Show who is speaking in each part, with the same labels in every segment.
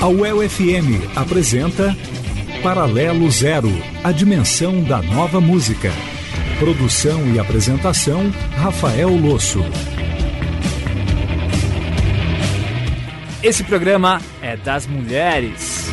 Speaker 1: A UEL FM apresenta Paralelo Zero, a dimensão da nova música. Produção e apresentação, Rafael Losso.
Speaker 2: Esse programa é das mulheres.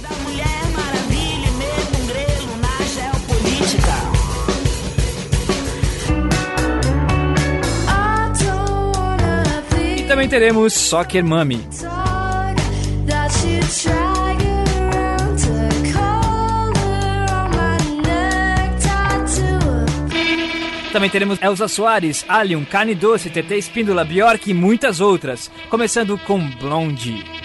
Speaker 2: também teremos Soccer Mami. Também teremos Elza Soares, Alien, Carne Doce, TT Espíndola, Bjork e muitas outras. Começando com Blondie.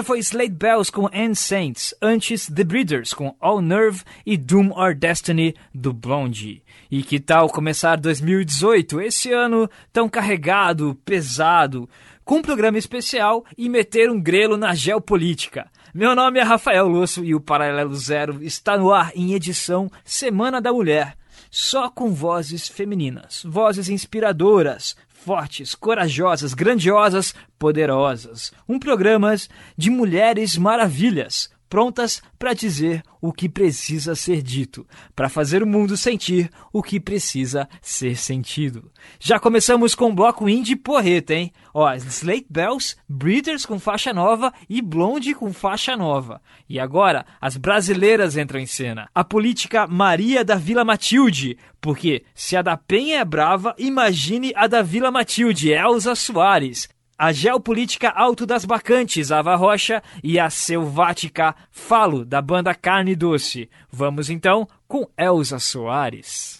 Speaker 3: Essa foi Slade Bells com End Saints, antes The Breeders com All Nerve e Doom or Destiny do Blondie. E que tal começar 2018, esse ano tão carregado, pesado, com um programa especial e meter um grelo na geopolítica? Meu nome é Rafael Losso e o Paralelo Zero está no ar em edição Semana da Mulher, só com vozes femininas, vozes inspiradoras, fortes, corajosas, grandiosas, poderosas. Um programa de mulheres maravilhas, prontas para dizer o que precisa ser dito, para fazer o mundo sentir o que precisa ser sentido. Já começamos com o bloco indie porreta, hein? Ó, Slate Bells, Breeders com faixa nova e Blonde com faixa nova. E agora, as brasileiras entram em cena. A política Maria da Vila Matilde, porque se a da Penha é brava, imagine a da Vila Matilde, Elza Soares a geopolítica Alto das Bacantes, Ava Rocha, e a selvática Falo, da banda Carne Doce. Vamos então com Elza Soares.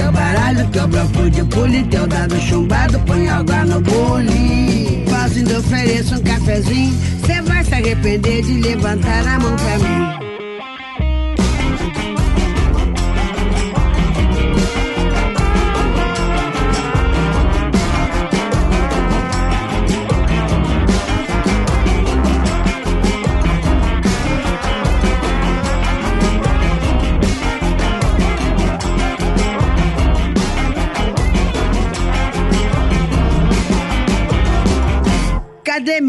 Speaker 4: Teu baralho, teu bloco de pule, teu dado chumbado, põe água no bule. Faço ainda ofereço um cafezinho, você vai se arrepender de levantar a mão pra mim.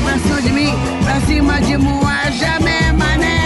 Speaker 4: Riva Sudmi, pra cima de Moajamé, mané.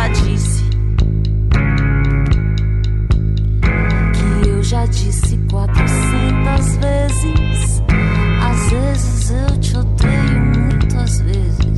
Speaker 5: já disse. Que eu já disse quatrocentas vezes. Às vezes eu te odeio, muitas vezes.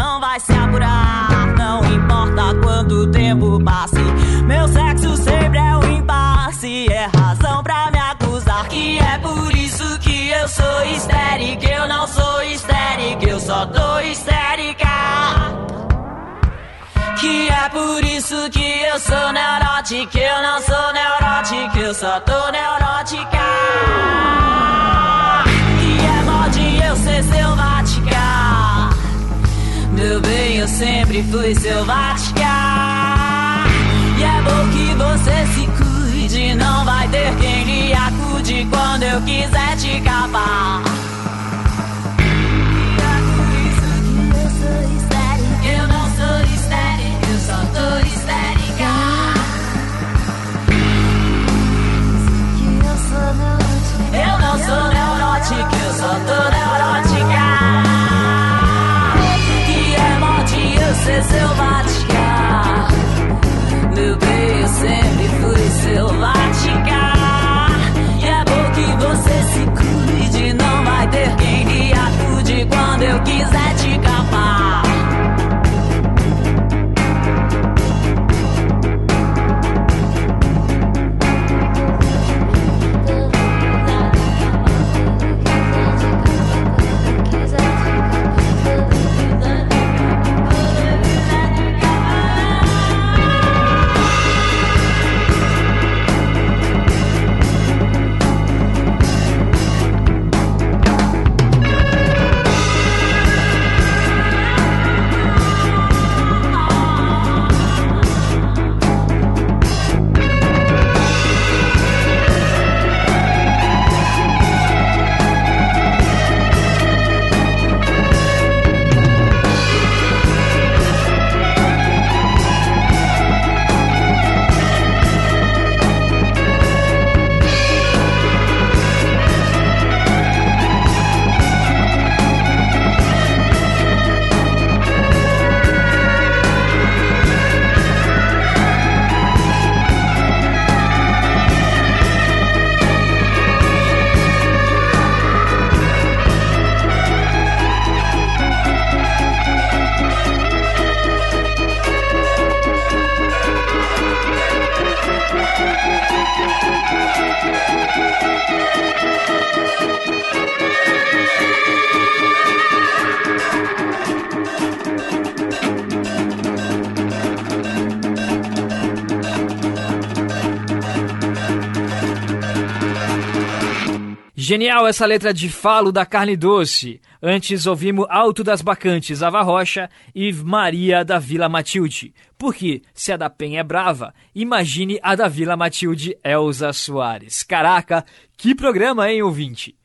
Speaker 5: não vai se apurar. Não importa quanto tempo passe, meu sexo sempre é um impasse. É razão pra me acusar que é por isso que eu sou histérica. Eu não sou histérica, eu só tô histérica. Que é por isso que eu sou neurótica. Eu não sou neurótica, eu só tô neurótica. Que é mod eu ser selvagem meu bem, eu sempre fui selvática. E é bom que você se cuide, não vai ter quem lhe acude quando eu quiser te capar.
Speaker 3: Genial essa letra de falo da carne doce. Antes ouvimos Alto das Bacantes, Ava Rocha e Maria da Vila Matilde. Porque se a da Penha é brava, imagine a da Vila Matilde Elza Soares. Caraca, que programa, hein, ouvinte?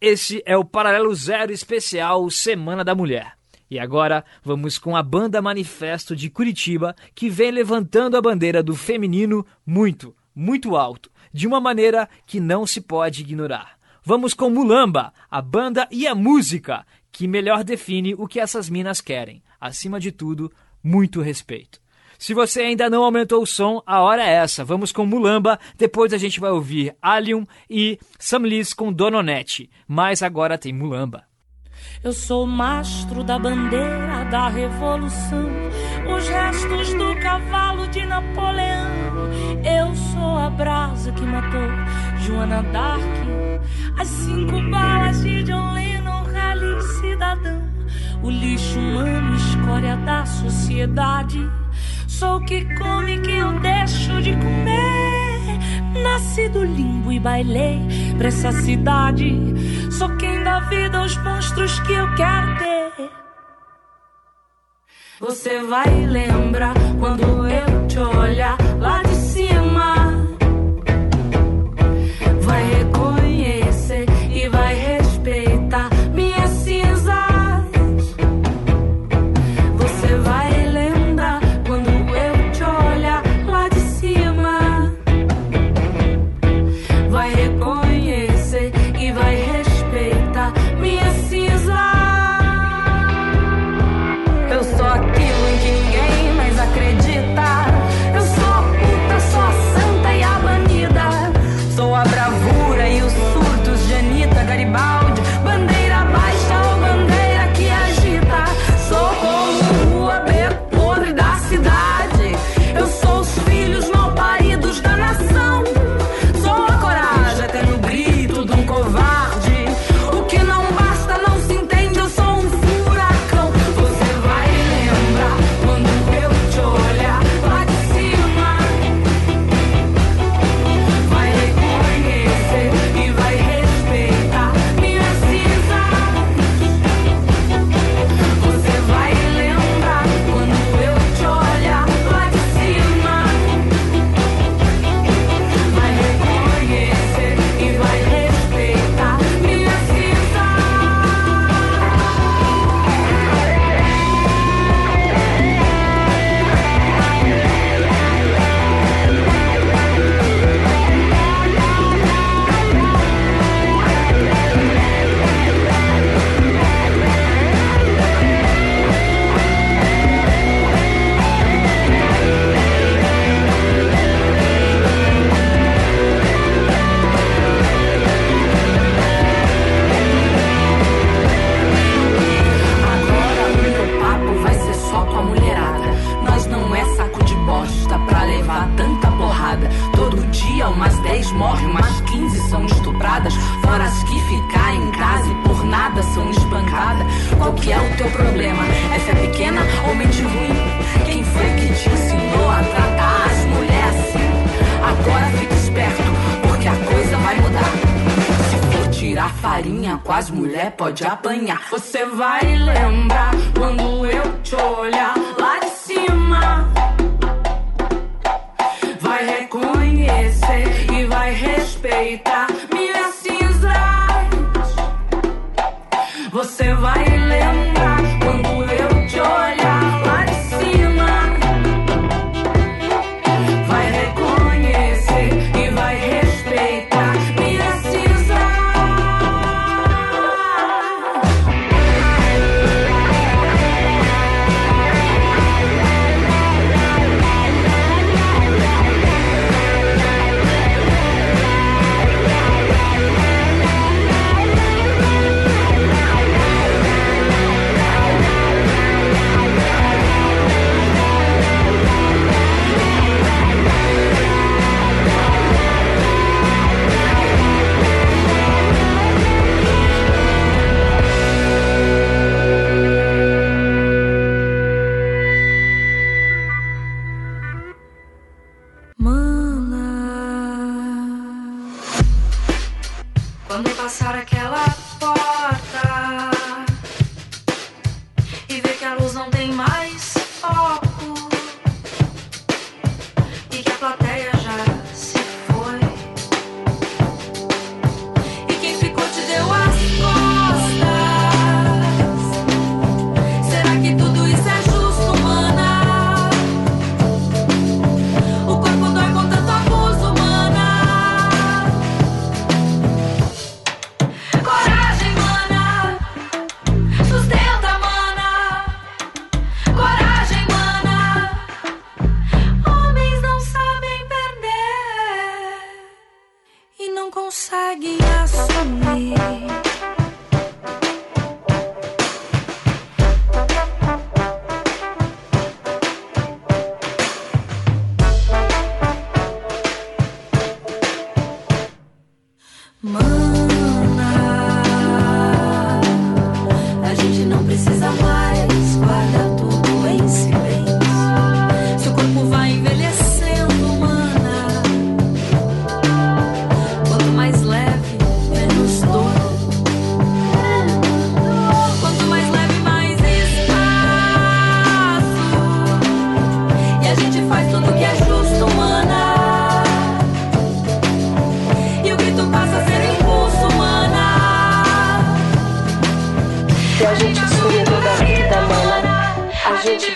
Speaker 3: Esse é o Paralelo Zero Especial Semana da Mulher. E agora vamos com a Banda Manifesto de Curitiba, que vem levantando a bandeira do feminino muito, muito alto, de uma maneira que não se pode ignorar. Vamos com Mulamba, a banda e a música, que melhor define o que essas minas querem. Acima de tudo, muito respeito. Se você ainda não aumentou o som, a hora é essa. Vamos com Mulamba, depois a gente vai ouvir Allium e Sam Liz com Dononete. Mas agora tem Mulamba.
Speaker 6: Eu sou o mastro da bandeira da revolução, os restos do cavalo de Napoleão. Eu sou a brasa que matou Joana Dark, as cinco balas de John Lennon, rally cidadão, o lixo humano, escória da sociedade. Sou o que come que eu deixo de comer. Nasci do limbo e bailei pra essa cidade. Sou quem dá vida aos monstros que eu quero ter. Você vai lembrar quando eu te olhar lá de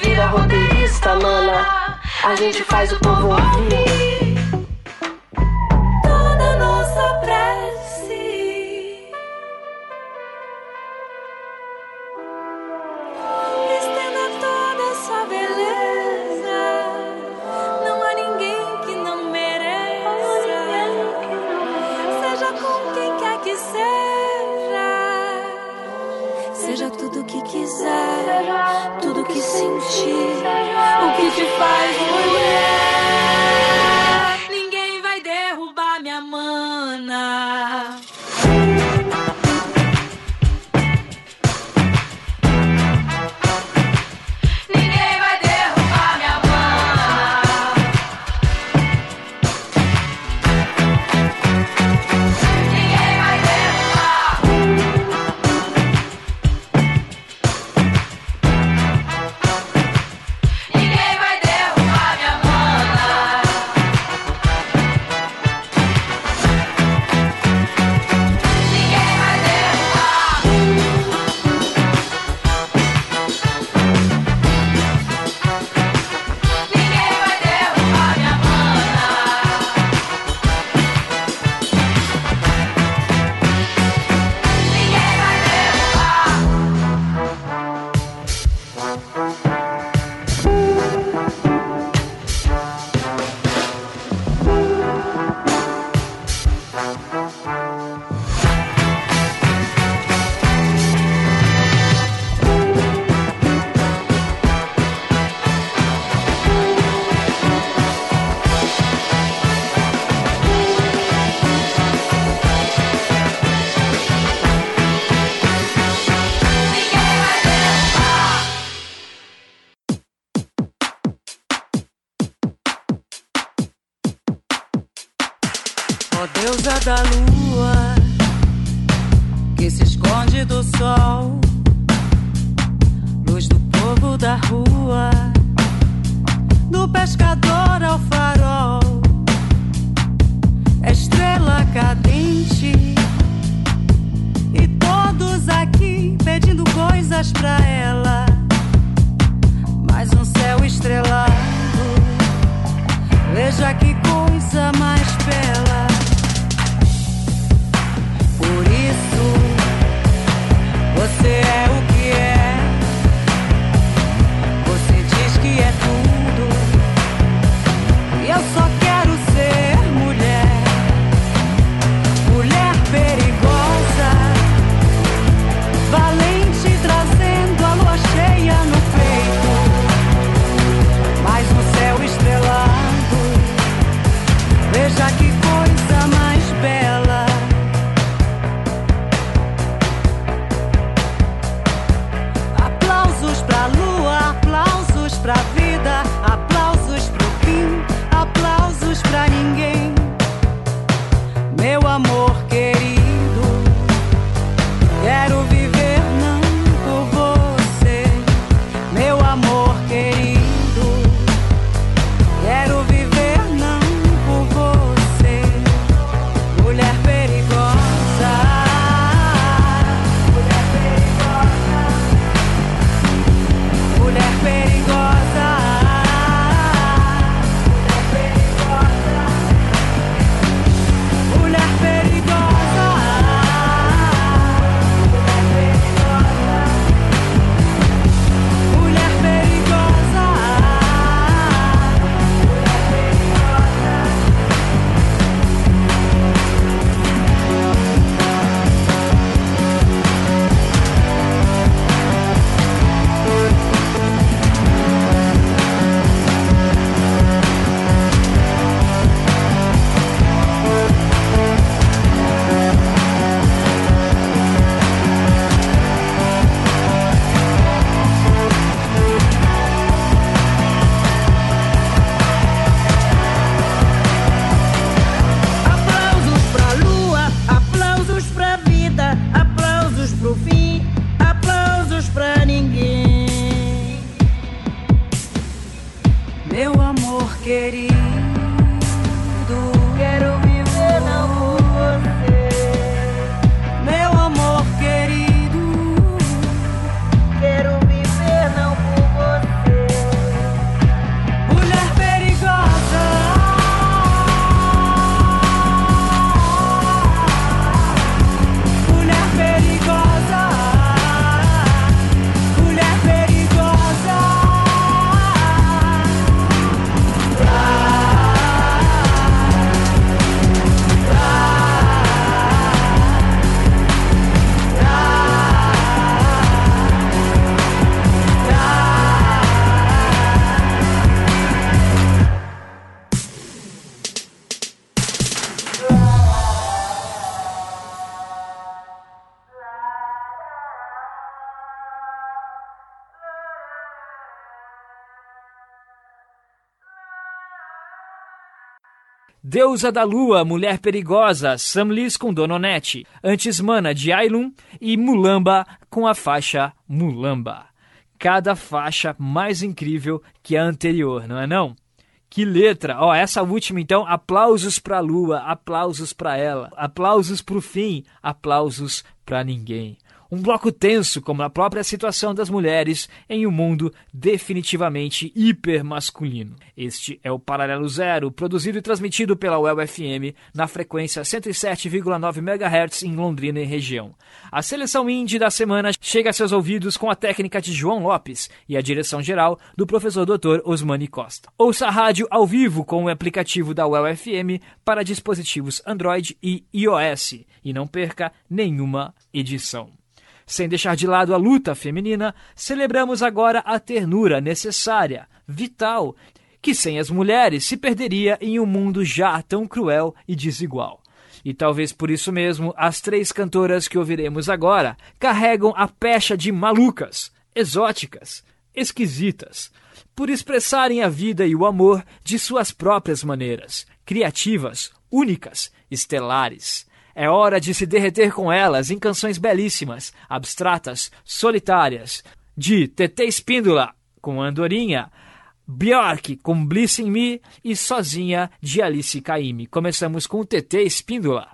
Speaker 7: vira roteirista, mana. A gente faz o povo ouvir.
Speaker 8: da lua que se esconde do sol, luz do povo da rua, do pescador ao farol, é estrela cadente e todos aqui pedindo coisas pra ela, mais um céu estrelado. Veja que coisa mais bela.
Speaker 3: Deusa da Lua, Mulher Perigosa, Sam Liz com Dononete, Antes Mana de Ailun e Mulamba com a faixa Mulamba. Cada faixa mais incrível que a anterior, não é não? Que letra! Ó, essa última então, aplausos pra Lua, aplausos pra ela, aplausos pro fim, aplausos pra ninguém. Um bloco tenso, como a própria situação das mulheres em um mundo definitivamente hipermasculino. Este é o Paralelo Zero, produzido e transmitido pela UEL FM na frequência 107,9 MHz em Londrina e região. A seleção indie da semana chega a seus ouvidos com a técnica de João Lopes e a direção geral do professor Dr. Osmani Costa. Ouça a rádio ao vivo com o aplicativo da UEL FM para dispositivos Android e iOS e não perca nenhuma edição. Sem deixar de lado a luta feminina, celebramos agora a ternura necessária, vital, que sem as mulheres se perderia em um mundo já tão cruel e desigual. E talvez por isso mesmo, as três cantoras que ouviremos agora carregam a pecha de malucas, exóticas, esquisitas, por expressarem a vida e o amor de suas próprias maneiras, criativas, únicas, estelares. É hora de se derreter com elas em canções belíssimas, abstratas, solitárias, de TT Espíndola com Andorinha, Bjork com Bliss in Me e Sozinha de Alice Caymmi. Começamos com TT Espíndola.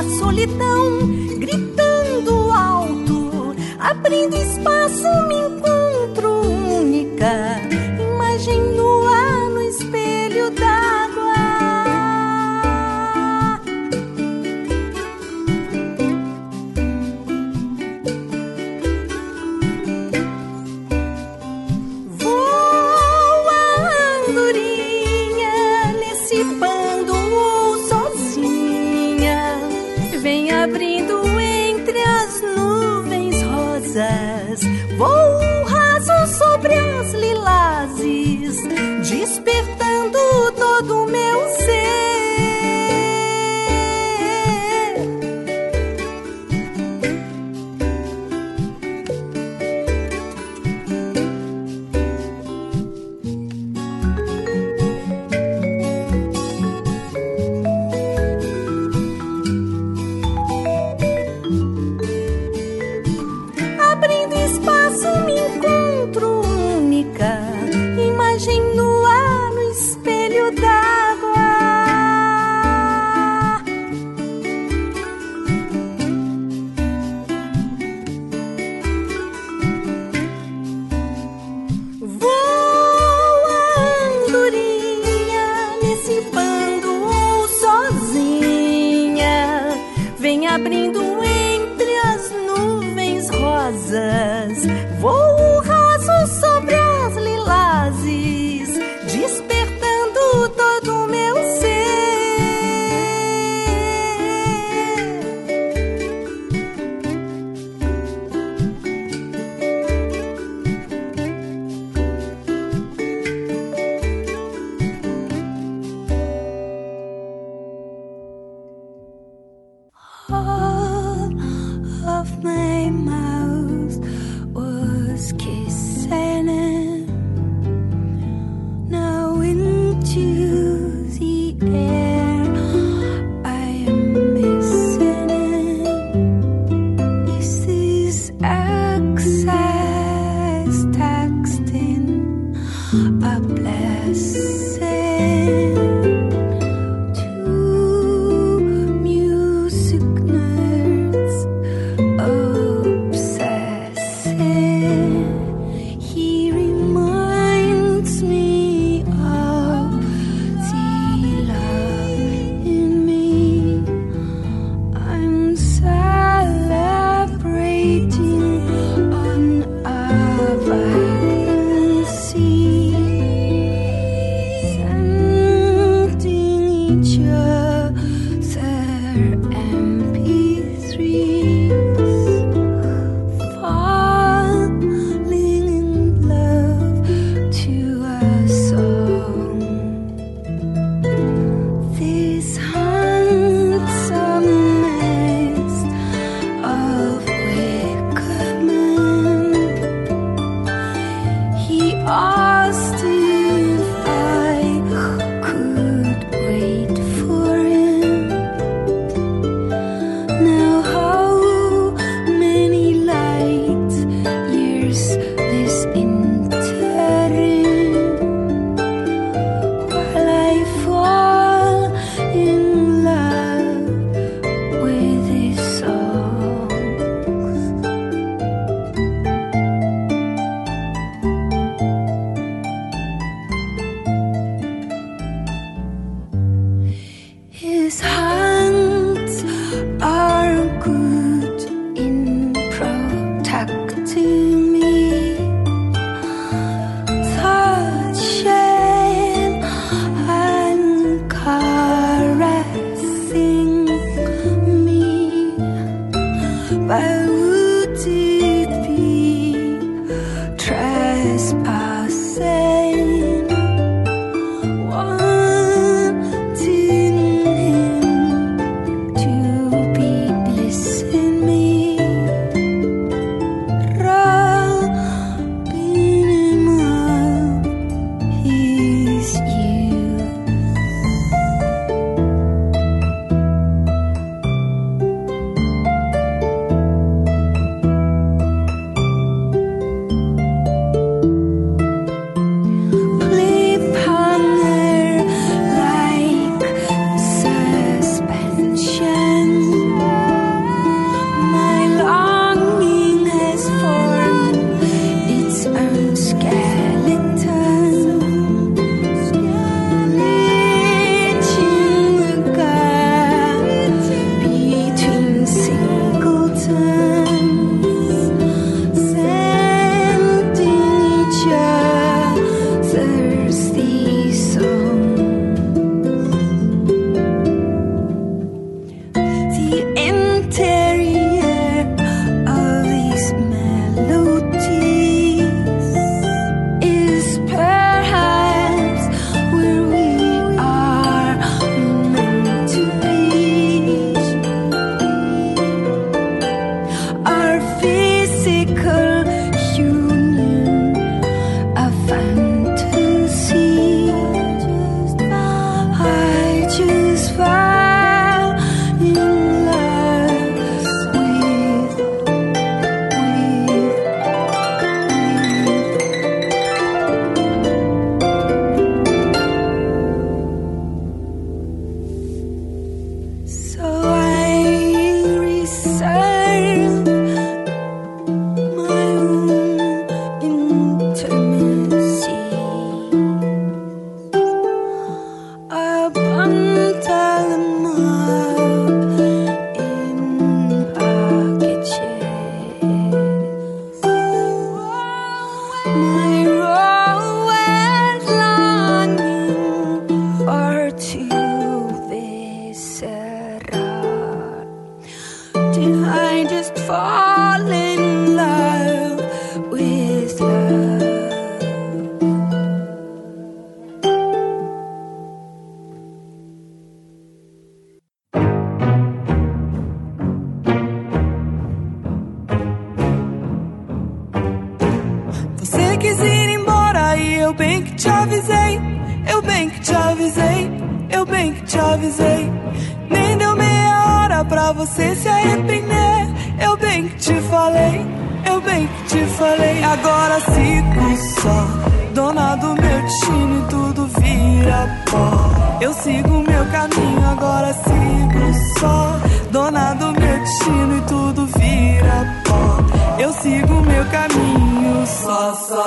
Speaker 7: Uma solidão gritando alto, abrindo espaço me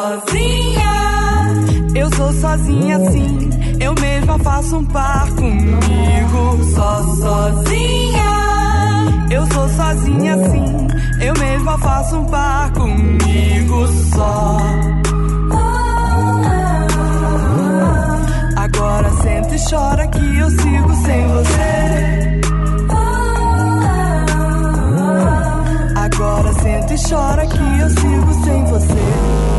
Speaker 7: sozinha. Eu sou sozinha
Speaker 9: sim, eu mesma faço um par comigo. Só sozinha. Eu sou sozinha sim, eu mesma faço um par comigo só. Agora senta e chora que eu sigo sem você. Agora senta e chora que eu sigo sem
Speaker 10: você.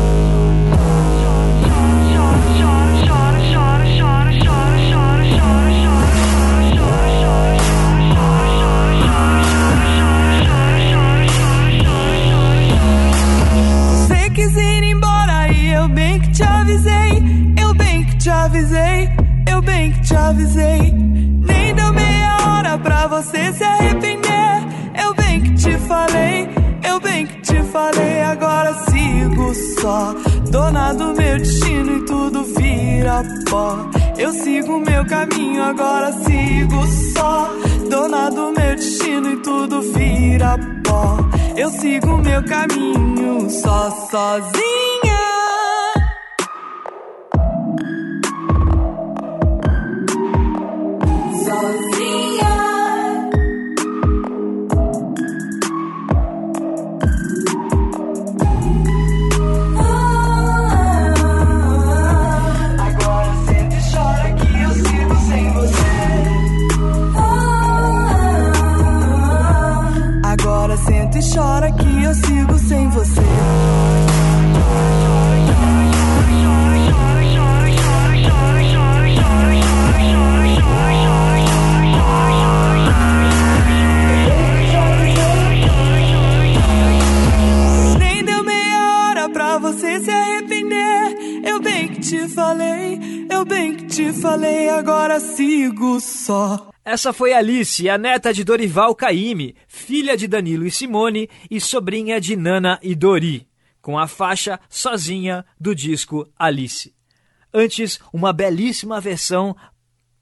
Speaker 10: quis ir embora e eu bem que te avisei. Eu bem que te avisei. Eu bem que te avisei. Nem deu meia hora pra você se arrepender. Eu bem que te falei. Eu bem que te falei. Agora sigo só. Dona do meu destino e tudo vira pó. Eu sigo meu caminho, agora sigo só. Dona do meu destino e tudo vira pó. Eu sigo meu caminho só sozinha.
Speaker 8: Te falei, agora sigo só.
Speaker 3: Essa foi Alice, a neta de Dorival Caymmi, filha de Danilo e Simone e sobrinha de Nana e Dori, com a faixa Sozinha do disco Alice. Antes, uma belíssima versão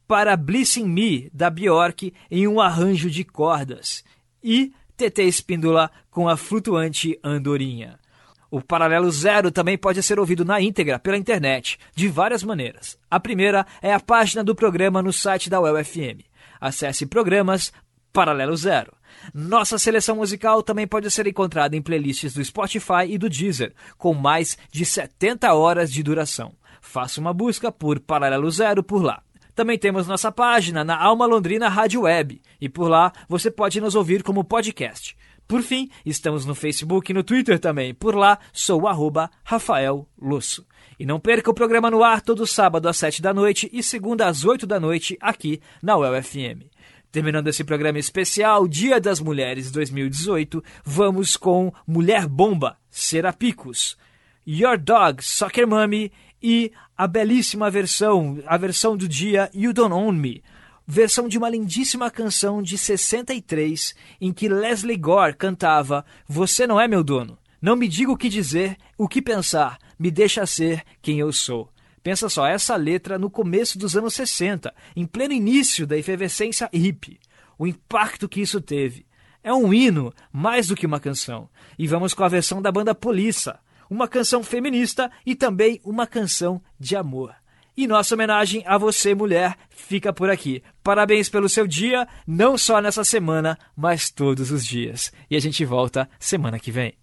Speaker 3: para Blissing Me, da Bjork, em um arranjo de cordas. E TT Espíndola com a flutuante Andorinha. O Paralelo Zero também pode ser ouvido na íntegra pela internet, de várias maneiras. A primeira é a página do programa no site da UFM. Acesse Programas Paralelo Zero. Nossa seleção musical também pode ser encontrada em playlists do Spotify e do Deezer, com mais de 70 horas de duração. Faça uma busca por Paralelo Zero por lá. Também temos nossa página na Alma Londrina Rádio Web, e por lá você pode nos ouvir como podcast. Por fim, estamos no Facebook e no Twitter também. Por lá, sou arroba Rafael Lusso. E não perca o programa no ar todo sábado às 7 da noite e segunda às 8 da noite aqui na UFM. Terminando esse programa especial, Dia das Mulheres 2018, vamos com Mulher Bomba, Serapicos, Your Dog, Soccer Mommy e a belíssima versão, a versão do dia You Don't Own Me, versão de uma lindíssima canção de 63 em que Leslie Gore cantava Você não é meu dono. Não me diga o que dizer, o que pensar, me deixa ser quem eu sou. Pensa só, essa letra no começo dos anos 60, em pleno início da efervescência hippie. O impacto que isso teve. É um hino, mais do que uma canção. E vamos com a versão da banda Polissa, uma canção feminista e também uma canção de amor. E nossa homenagem a você, mulher, fica por aqui. Parabéns pelo seu dia, não só nessa semana, mas todos os dias. E a gente volta semana que vem.